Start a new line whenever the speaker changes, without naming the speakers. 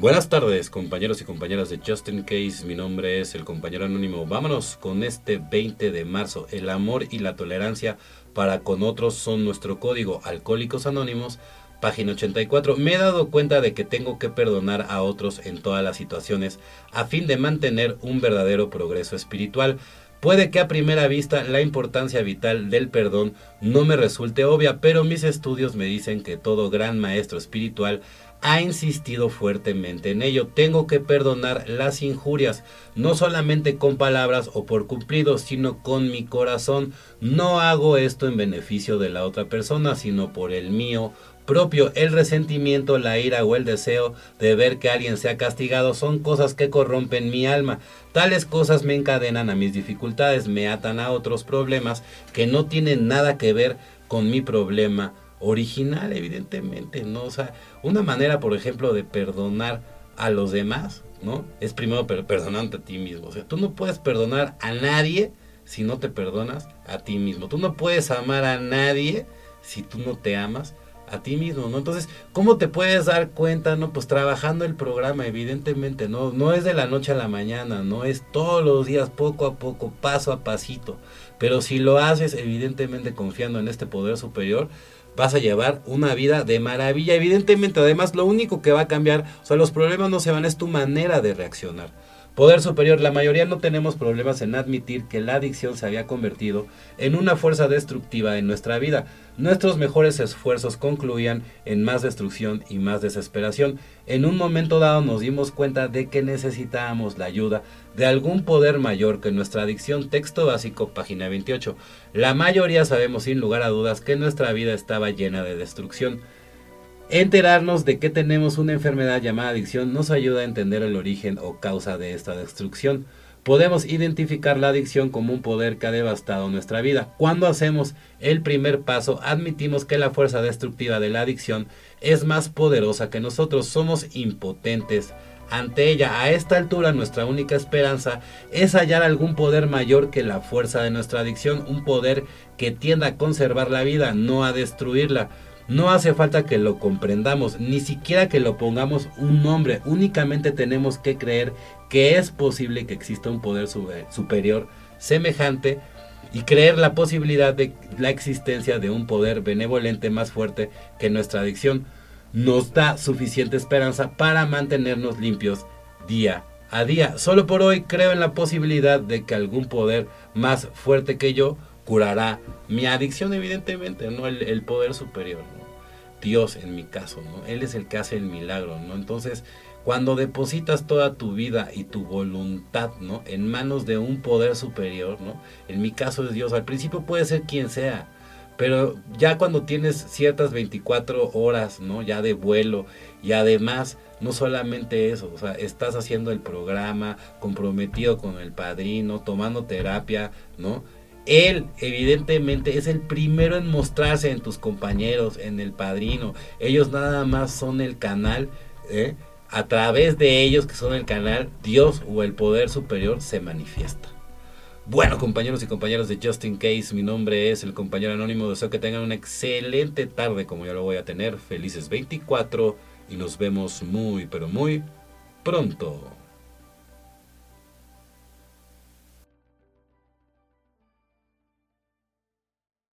Buenas tardes, compañeros y compañeras de Justin Case. Mi nombre es el compañero anónimo. Vámonos con este 20 de marzo. El amor y la tolerancia para con otros son nuestro código. Alcohólicos Anónimos, página 84. Me he dado cuenta de que tengo que perdonar a otros en todas las situaciones a fin de mantener un verdadero progreso espiritual. Puede que a primera vista la importancia vital del perdón no me resulte obvia, pero mis estudios me dicen que todo gran maestro espiritual ha insistido fuertemente en ello. Tengo que perdonar las injurias, no solamente con palabras o por cumplidos, sino con mi corazón. No hago esto en beneficio de la otra persona, sino por el mío propio. El resentimiento, la ira o el deseo de ver que alguien sea castigado son cosas que corrompen mi alma. Tales cosas me encadenan a mis dificultades, me atan a otros problemas que no tienen nada que ver con mi problema original, evidentemente, ¿no? O sea, una manera, por ejemplo, de perdonar a los demás, ¿no? Es primero perdonando a ti mismo. O sea, tú no puedes perdonar a nadie si no te perdonas a ti mismo. Tú no puedes amar a nadie si tú no te amas a ti mismo, ¿no? Entonces, ¿cómo te puedes dar cuenta, no? Pues trabajando el programa, evidentemente, ¿no? No es de la noche a la mañana, no es todos los días, poco a poco, paso a pasito. Pero si lo haces, evidentemente confiando en este poder superior, vas a llevar una vida de maravilla. Evidentemente, además, lo único que va a cambiar, o sea, los problemas no se van, es tu manera de reaccionar. Poder superior, la mayoría no tenemos problemas en admitir que la adicción se había convertido en una fuerza destructiva en nuestra vida. Nuestros mejores esfuerzos concluían en más destrucción y más desesperación. En un momento dado nos dimos cuenta de que necesitábamos la ayuda de algún poder mayor que nuestra adicción. Texto básico, página 28. La mayoría sabemos sin lugar a dudas que nuestra vida estaba llena de destrucción. Enterarnos de que tenemos una enfermedad llamada adicción nos ayuda a entender el origen o causa de esta destrucción. Podemos identificar la adicción como un poder que ha devastado nuestra vida. Cuando hacemos el primer paso, admitimos que la fuerza destructiva de la adicción es más poderosa que nosotros. Somos impotentes ante ella. A esta altura nuestra única esperanza es hallar algún poder mayor que la fuerza de nuestra adicción, un poder que tienda a conservar la vida, no a destruirla. No hace falta que lo comprendamos, ni siquiera que lo pongamos un nombre, únicamente tenemos que creer que es posible que exista un poder superior semejante y creer la posibilidad de la existencia de un poder benevolente más fuerte que nuestra adicción nos da suficiente esperanza para mantenernos limpios día a día. Solo por hoy creo en la posibilidad de que algún poder más fuerte que yo curará mi adicción, evidentemente, no el, poder superior. Dios en mi caso, ¿no? Él es el que hace el milagro, ¿no? Entonces, cuando depositas toda tu vida y tu voluntad, ¿no? En manos de un poder superior, ¿no? En mi caso es Dios. Al principio puede ser quien sea, pero ya cuando tienes ciertas 24 horas, ¿no? Ya de vuelo y además no solamente eso, o sea, estás haciendo el programa, comprometido con el padrino, tomando terapia, ¿no? Él, evidentemente, es el primero en mostrarse en tus compañeros, en el padrino. Ellos nada más son el canal. ¿eh? A través de ellos, que son el canal, Dios o el poder superior se manifiesta. Bueno, compañeros y compañeras de Justin Case, mi nombre es el compañero anónimo. Deseo que tengan una excelente tarde, como ya lo voy a tener. Felices 24 y nos vemos muy, pero muy pronto.